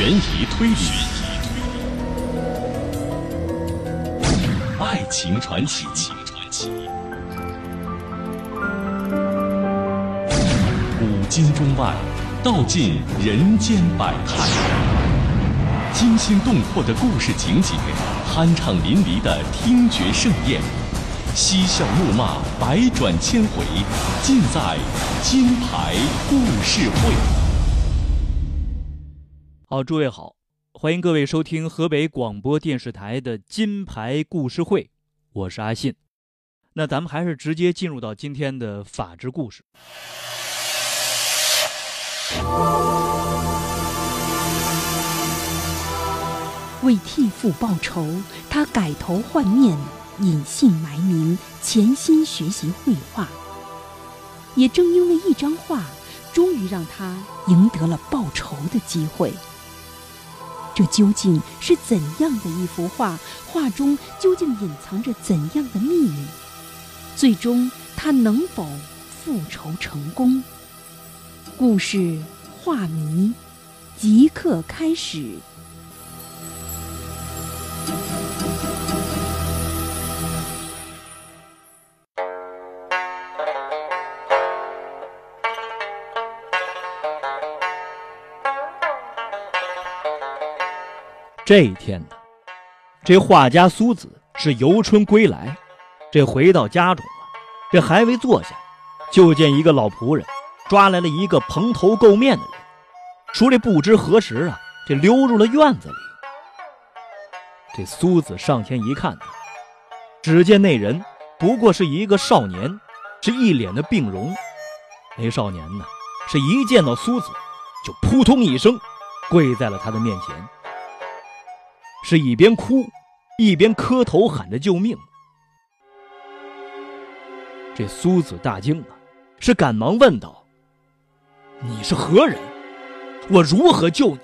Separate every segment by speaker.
Speaker 1: 悬疑推理，爱情传奇，古今中外，道尽人间百态，惊心动魄的故事情节，酣畅淋漓的听觉盛宴，嬉笑怒骂，百转千回，尽在金牌故事会。
Speaker 2: 好，诸位好，欢迎各位收听河北广播电视台的金牌故事会，我是阿信。那咱们还是直接进入到今天的法治故事。
Speaker 3: 为替父报仇，他改头换面，隐姓埋名，潜心学习绘画。也正因为一张画，终于让他赢得了报仇的机会。这究竟是怎样的一幅画？画中究竟隐藏着怎样的秘密？最终他能否复仇成功？故事画谜即刻开始。
Speaker 2: 这一天呢，这画家苏子是游春归来，这回到家中啊，这还未坐下，就见一个老仆人抓来了一个蓬头垢面的人，说这不知何时啊，这溜入了院子里。这苏子上前一看，只见那人不过是一个少年，是一脸的病容。那少年呢，是一见到苏子，就扑通一声跪在了他的面前。是一边哭，一边磕头喊着救命。这苏子大惊啊，是赶忙问道：“你是何人？我如何救你？”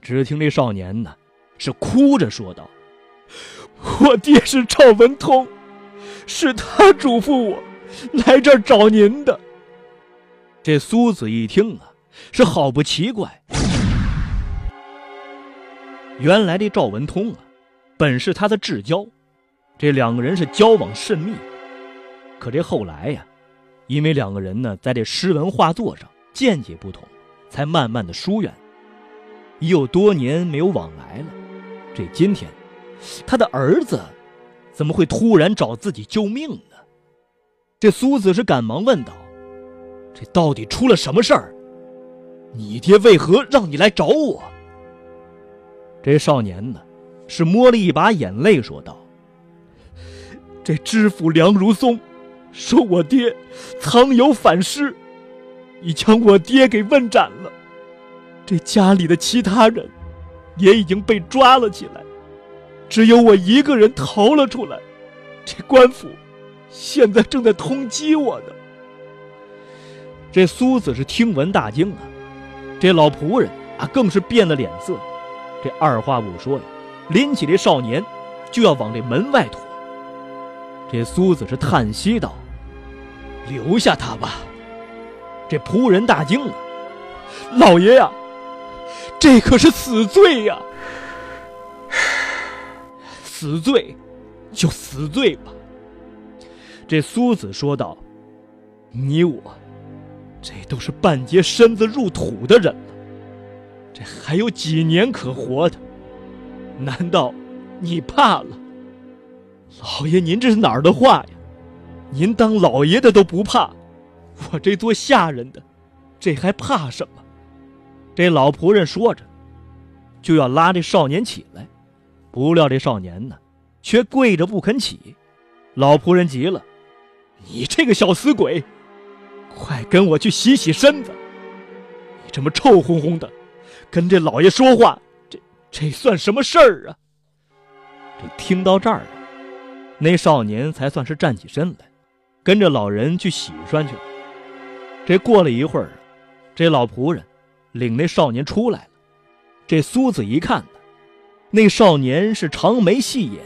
Speaker 2: 只听这少年呢，是哭着说道：“我爹是赵文通，是他嘱咐我来这儿找您的。”这苏子一听啊，是好不奇怪。原来这赵文通啊，本是他的至交，这两个人是交往甚密。可这后来呀，因为两个人呢，在这诗文画作上见解不同，才慢慢的疏远。已有多年没有往来了。这今天，他的儿子怎么会突然找自己救命呢？这苏子是赶忙问道：“这到底出了什么事儿？你爹为何让你来找我？”这少年呢，是摸了一把眼泪，说道：“这知府梁如松，说我爹藏有反诗，已将我爹给问斩了。这家里的其他人，也已经被抓了起来，只有我一个人逃了出来。这官府，现在正在通缉我呢。”这苏子是听闻大惊啊，这老仆人啊，更是变了脸色。这二话不说呀，拎起这少年，就要往这门外拖。这苏子是叹息道：“留下他吧。”这仆人大惊了：“老爷呀，这可是死罪呀！死罪，就死罪吧。”这苏子说道：“你我，这都是半截身子入土的人了。”这还有几年可活的？难道你怕了？老爷，您这是哪儿的话呀？您当老爷的都不怕，我这做下人的，这还怕什么？这老仆人说着，就要拉这少年起来，不料这少年呢，却跪着不肯起。老仆人急了：“你这个小死鬼，快跟我去洗洗身子！你这么臭烘烘的！”跟这老爷说话，这这算什么事儿啊？这听到这儿，那少年才算是站起身来，跟着老人去洗涮去了。这过了一会儿，这老仆人领那少年出来了。这苏子一看，那少年是长眉细眼，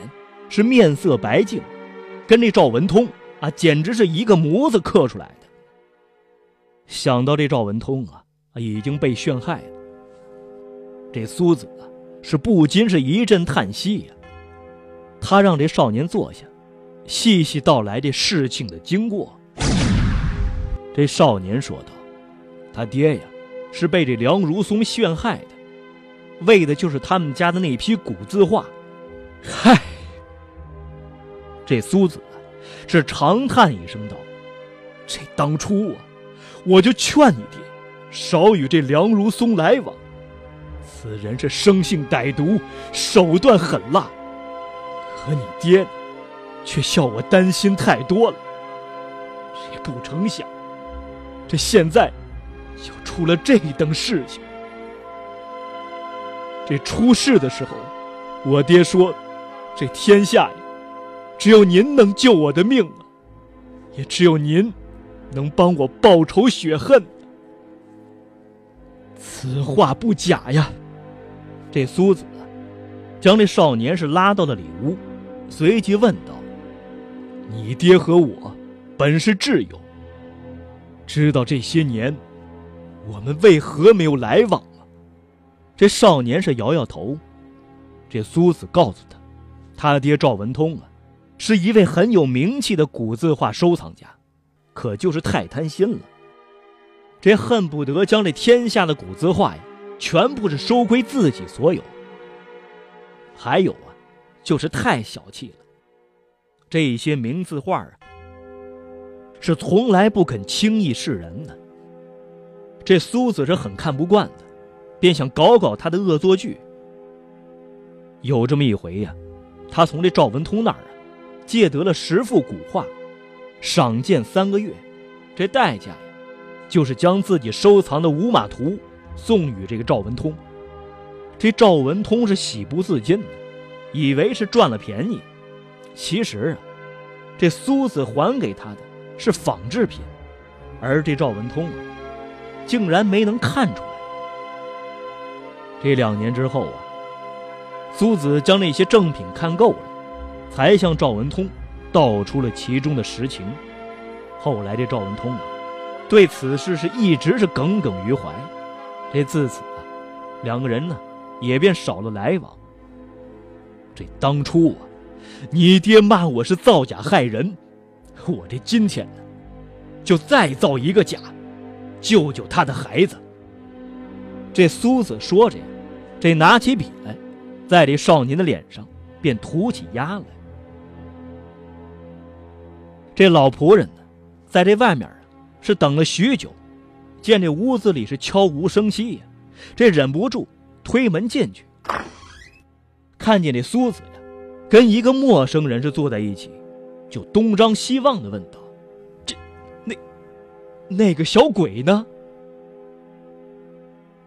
Speaker 2: 是面色白净，跟这赵文通啊，简直是一个模子刻出来的。想到这赵文通啊，已经被陷害了。这苏子啊，是不禁是一阵叹息呀。他让这少年坐下，细细道来这事情的经过。这少年说道：“他爹呀，是被这梁如松陷害的，为的就是他们家的那批古字画。”嗨，这苏子啊是长叹一声道：“这当初啊，我就劝你爹，少与这梁如松来往。此人是生性歹毒，手段狠辣。可你爹，却笑我担心太多了。谁不成想，这现在又出了这等事情。这出事的时候，我爹说。”这天下呀，只有您能救我的命啊，也只有您能帮我报仇雪恨。此话不假呀。这苏子将这少年是拉到了里屋，随即问道：“你爹和我本是挚友，知道这些年我们为何没有来往吗？”这少年是摇摇头。这苏子告诉他。他爹赵文通啊，是一位很有名气的古字画收藏家，可就是太贪心了。这恨不得将这天下的古字画呀，全部是收归自己所有。还有啊，就是太小气了。这些名字画啊，是从来不肯轻易示人的。这苏子是很看不惯的，便想搞搞他的恶作剧。有这么一回呀。他从这赵文通那儿啊，借得了十幅古画，赏鉴三个月，这代价呀，就是将自己收藏的五马图送与这个赵文通。这赵文通是喜不自禁的，以为是赚了便宜，其实啊，这苏子还给他的是仿制品，而这赵文通啊，竟然没能看出来。这两年之后啊。苏子将那些正品看够了，才向赵文通道出了其中的实情。后来这赵文通啊，对此事是一直是耿耿于怀。这自此啊，两个人呢也便少了来往。这当初啊，你爹骂我是造假害人，我这今天呢，就再造一个假，救救他的孩子。这苏子说着呀，这拿起笔来。在这少年的脸上，便涂起鸦来。这老仆人呢，在这外面啊，是等了许久，见这屋子里是悄无声息呀，这忍不住推门进去，看见这苏子呀，跟一个陌生人是坐在一起，就东张西望的问道：“这，那，那个小鬼呢？”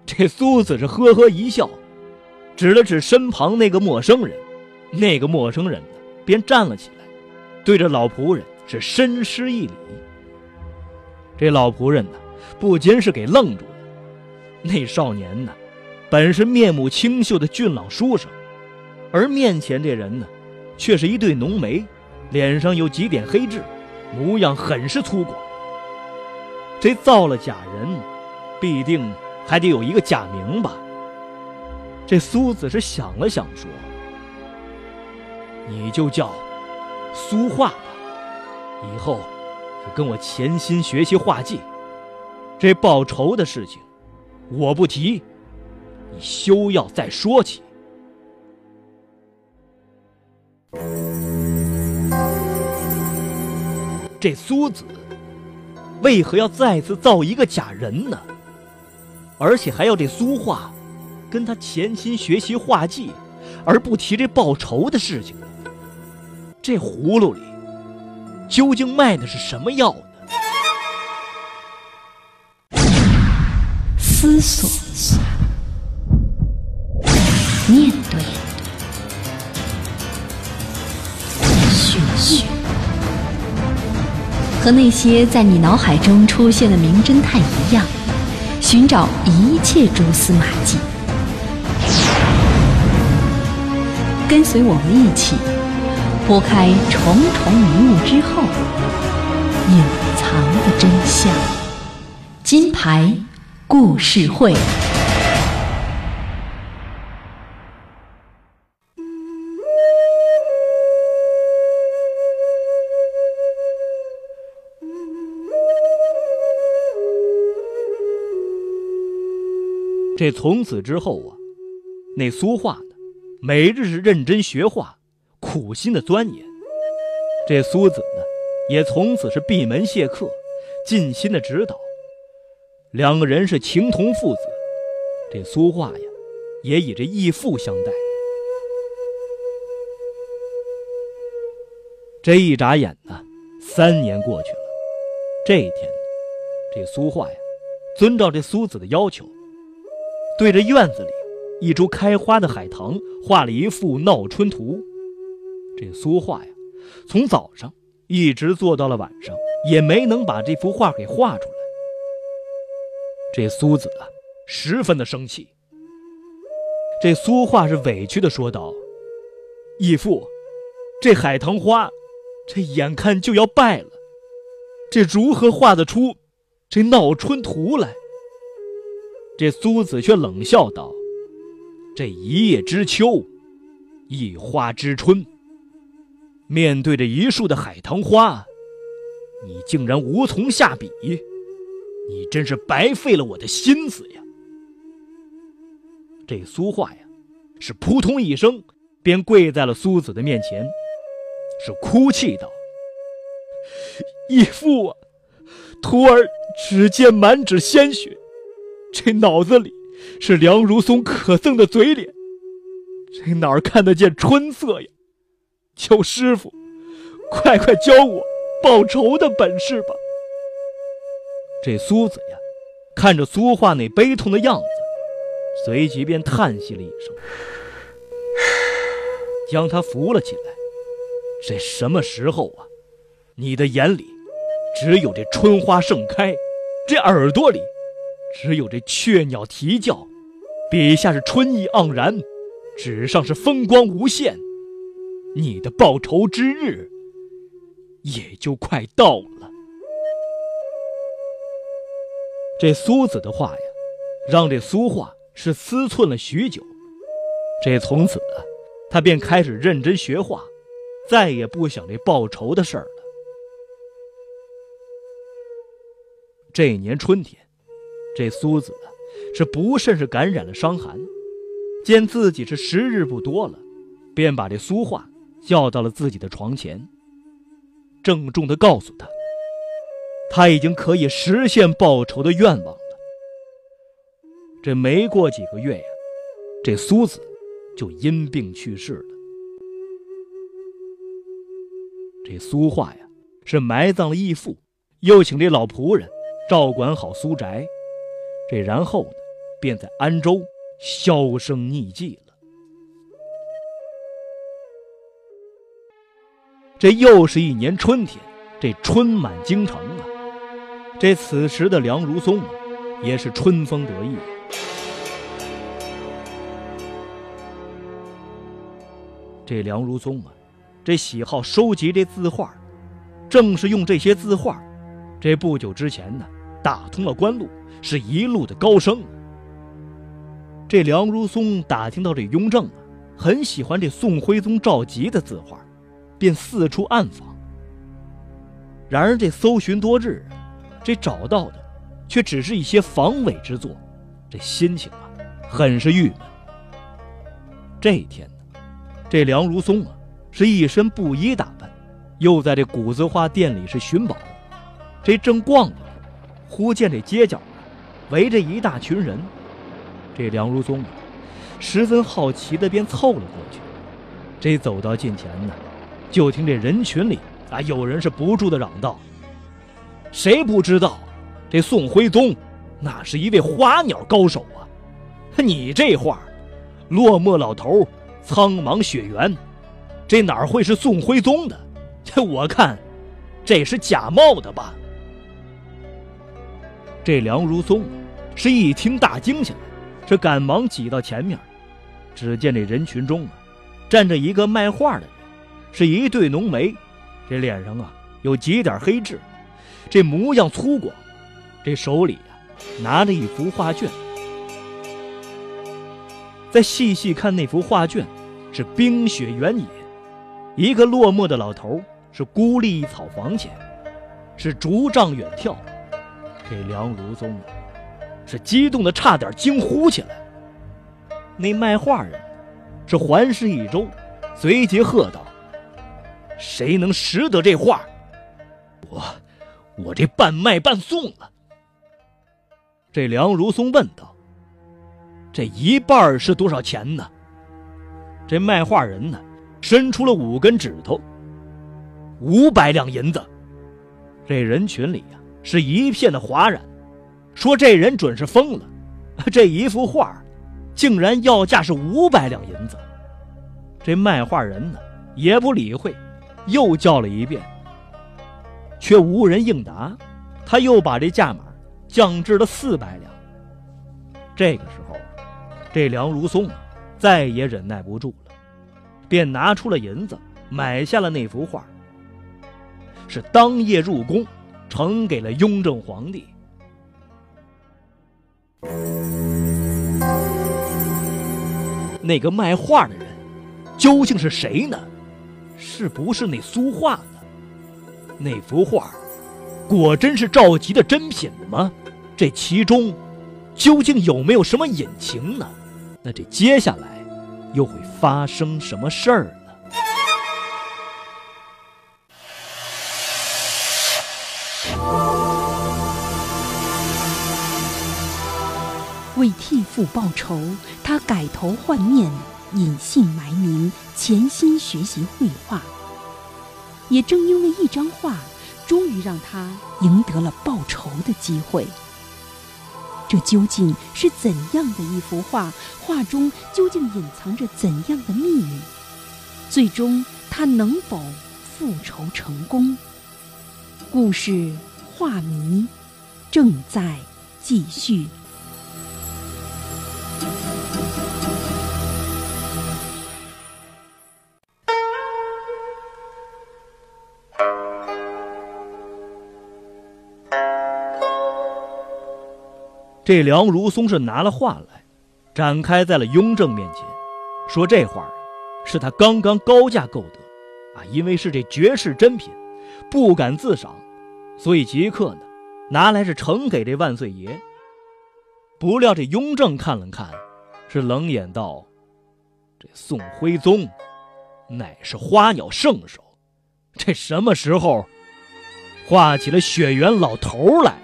Speaker 2: 这苏子是呵呵一笑。指了指身旁那个陌生人，那个陌生人呢，便站了起来，对着老仆人是深施一礼。这老仆人呢，不禁是给愣住了。那少年呢，本是面目清秀的俊朗书生，而面前这人呢，却是一对浓眉，脸上有几点黑痣，模样很是粗犷。这造了假人，必定还得有一个假名吧。这苏子是想了想，说：“你就叫苏画吧，以后就跟我潜心学习画技。这报仇的事情，我不提，你休要再说起。”这苏子为何要再次造一个假人呢？而且还要这苏画？跟他潜心学习画技，而不提这报仇的事情。这葫芦里究竟卖的是什么药呢？
Speaker 3: 思索，面对，和那些在你脑海中出现的名侦探一样，寻找一切蛛丝马迹。跟随我们一起拨开重重迷雾之后，隐藏的真相。金牌故事会
Speaker 2: 这从此之后啊，那苏画呢，每日是认真学画，苦心的钻研，这苏子呢，也从此是闭门谢客，尽心的指导。两个人是情同父子，这苏画呀，也以这义父相待。这一眨眼呢，三年过去了。这一天，这苏画呀，遵照这苏子的要求，对着院子里一株开花的海棠画了一幅闹春图。这苏画呀，从早上一直做到了晚上，也没能把这幅画给画出来。这苏子啊，十分的生气。这苏画是委屈的说道：“义父，这海棠花……”这眼看就要败了，这如何画得出这闹春图来？这苏子却冷笑道：“这一叶知秋，一花知春。面对着一树的海棠花，你竟然无从下笔，你真是白费了我的心思呀！”这苏画呀，是扑通一声便跪在了苏子的面前。是哭泣道：“义父啊，徒儿只见满纸鲜血，这脑子里是梁如松可憎的嘴脸，这哪儿看得见春色呀？求师傅，快快教我报仇的本事吧！”这苏子呀，看着苏画那悲痛的样子，随即便叹息了一声，将他扶了起来。这什么时候啊？你的眼里只有这春花盛开，这耳朵里只有这雀鸟啼叫，笔下是春意盎然，纸上是风光无限。你的报仇之日也就快到了。这苏子的话呀，让这苏画是思忖了许久。这从此，他便开始认真学画。再也不想这报仇的事儿了。这年春天，这苏子是不慎是感染了伤寒，见自己是时日不多了，便把这苏画叫到了自己的床前，郑重的告诉他，他已经可以实现报仇的愿望了。这没过几个月呀，这苏子就因病去世了。这苏画呀，是埋葬了义父，又请这老仆人照管好苏宅，这然后呢，便在安州销声匿迹了。这又是一年春天，这春满京城啊，这此时的梁如松啊，也是春风得意。这梁如松啊。这喜好收集这字画，正是用这些字画，这不久之前呢，打通了官路，是一路的高升。这梁如松打听到这雍正啊，很喜欢这宋徽宗赵佶的字画，便四处暗访。然而这搜寻多日，这找到的，却只是一些防伪之作，这心情啊，很是郁闷。这一天呢，这梁如松啊。是一身布衣打扮，又在这谷子花店里是寻宝。这正逛着，忽见这街角围着一大群人。这梁如松啊，十分好奇的便凑了过去。这走到近前呢，就听这人群里啊，有人是不住的嚷道：“谁不知道，这宋徽宗那是一位花鸟高手啊？你这画，落寞老头，苍茫雪原。”这哪会是宋徽宗的？这我看，这是假冒的吧？这梁如松是一听大惊起来，这赶忙挤到前面。只见这人群中啊，站着一个卖画的人，是一对浓眉，这脸上啊有几点黑痣，这模样粗犷，这手里呀拿着一幅画卷。再细细看那幅画卷，是冰雪原野。一个落寞的老头是孤立草房前，是竹杖远眺。这梁如松是激动的差点惊呼起来。那卖画人是环视一周，随即喝道：“谁能识得这画？我，我这半卖半送了。”这梁如松问道：“这一半是多少钱呢？”这卖画人呢，伸出了五根指头。五百两银子。这人群里呀，是一片的哗然，说这人准是疯了，这一幅画。竟然要价是五百两银子，这卖画人呢也不理会，又叫了一遍，却无人应答。他又把这价码降至了四百两。这个时候，这梁如松啊再也忍耐不住了，便拿出了银子买下了那幅画，是当夜入宫，呈给了雍正皇帝。那个卖画的人究竟是谁呢？是不是那苏画呢？那幅画果真是赵佶的真品吗？这其中究竟有没有什么隐情呢？那这接下来又会发生什么事儿呢？
Speaker 3: 为替父报仇，他改头换面，隐姓埋名，潜心学习绘画。也正因为一张画，终于让他赢得了报仇的机会。这究竟是怎样的一幅画？画中究竟隐藏着怎样的秘密？最终他能否复仇成功？故事画谜正在继续。
Speaker 2: 这梁如松是拿了画来，展开在了雍正面前，说这画是他刚刚高价购得，啊，因为是这绝世珍品，不敢自赏，所以即刻呢，拿来是呈给这万岁爷。不料这雍正看了看，是冷眼道：“这宋徽宗，乃是花鸟圣手，这什么时候画起了血缘老头来？”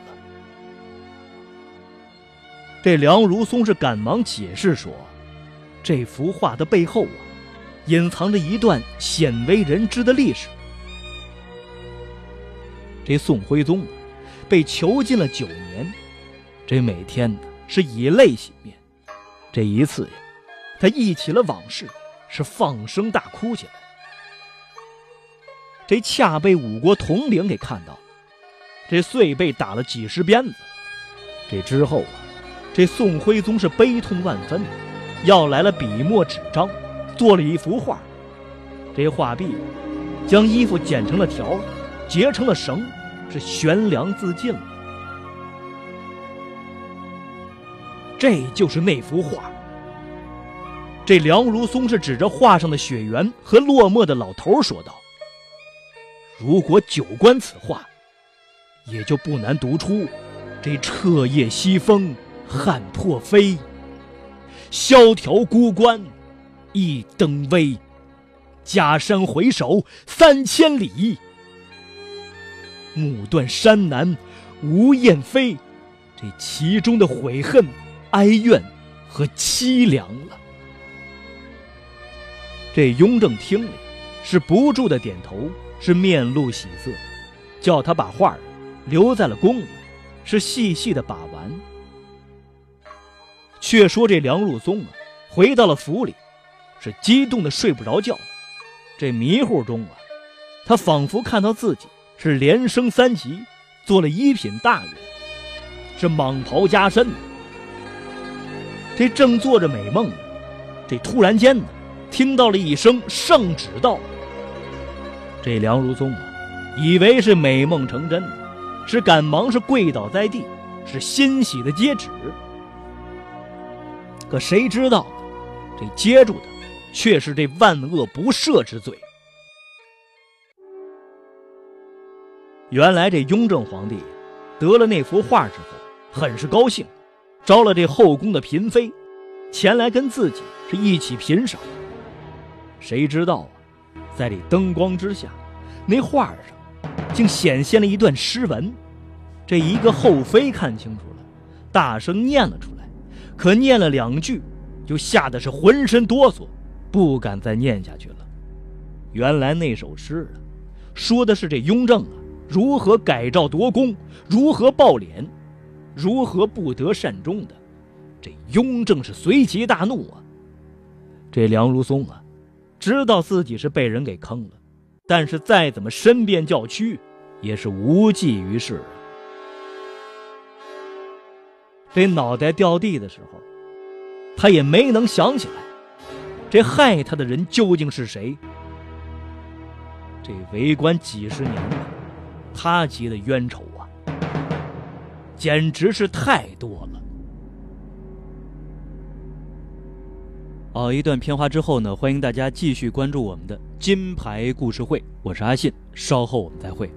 Speaker 2: 这梁如松是赶忙解释说：“这幅画的背后啊，隐藏着一段鲜为人知的历史。这宋徽宗被囚禁了九年，这每天呢是以泪洗面。这一次呀，他忆起了往事，是放声大哭起来。这恰被五国统领给看到，这遂被打了几十鞭子。这之后啊。”这宋徽宗是悲痛万分，要来了笔墨纸张，做了一幅画。这画壁将衣服剪成了条，结成了绳，是悬梁自尽了。这就是那幅画。这梁如松是指着画上的雪原和落寞的老头说道：“如果久观此画，也就不难读出这彻夜西风。”汉破飞，萧条孤关，一灯微。假山回首三千里，暮断山南无雁飞。这其中的悔恨、哀怨和凄凉了。这雍正听了，是不住的点头，是面露喜色，叫他把画留在了宫里，是细细的把玩。却说这梁如松啊，回到了府里，是激动的睡不着觉。这迷糊中啊，他仿佛看到自己是连升三级，做了一品大员，是蟒袍加身。这正做着美梦呢，这突然间呢，听到了一声圣旨到。这梁如松啊，以为是美梦成真，是赶忙是跪倒在地，是欣喜的接旨。可谁知道，这接住的却是这万恶不赦之罪。原来这雍正皇帝得了那幅画之后，很是高兴，招了这后宫的嫔妃，前来跟自己是一起品赏。谁知道啊，在这灯光之下，那画上竟显现了一段诗文。这一个后妃看清楚了，大声念了出来，可念了两句，就吓得是浑身哆嗦，不敢再念下去了。原来那首诗啊，说的是这雍正啊。如何改诏夺功？如何报敛？如何不得善终的？这雍正是随即大怒啊！这梁如松啊，知道自己是被人给坑了，但是再怎么申辩叫屈，也是无济于事。这脑袋掉地的时候，他也没能想起来，这害他的人究竟是谁？这为官几十年了。他积的冤仇啊，简直是太多了。好，一段片花之后呢，欢迎大家继续关注我们的金牌故事会，我是阿信，稍后我们再会。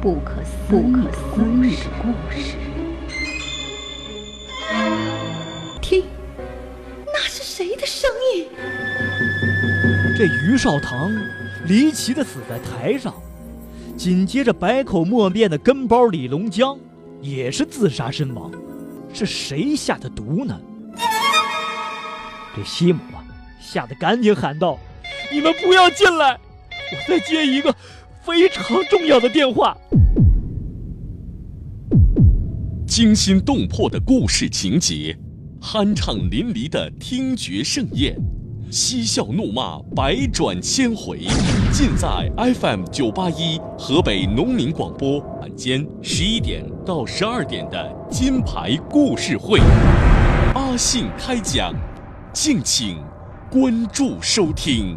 Speaker 3: 不可思议的故事，
Speaker 4: 听，那是谁的声音？
Speaker 2: 这于少棠离奇的死在台上，紧接着百口莫辩的跟包李龙江也是自杀身亡，是谁下的毒呢？这西姆啊，吓得赶紧喊道：“你们不要进来，我再接一个非常重要的电话。”
Speaker 1: 惊心动魄的故事情节，酣畅淋漓的听觉盛宴。嬉笑怒骂，百转千回，尽在 FM 九八一河北农民广播晚间十一点到十二点的金牌故事会，阿信开讲，敬请关注收听。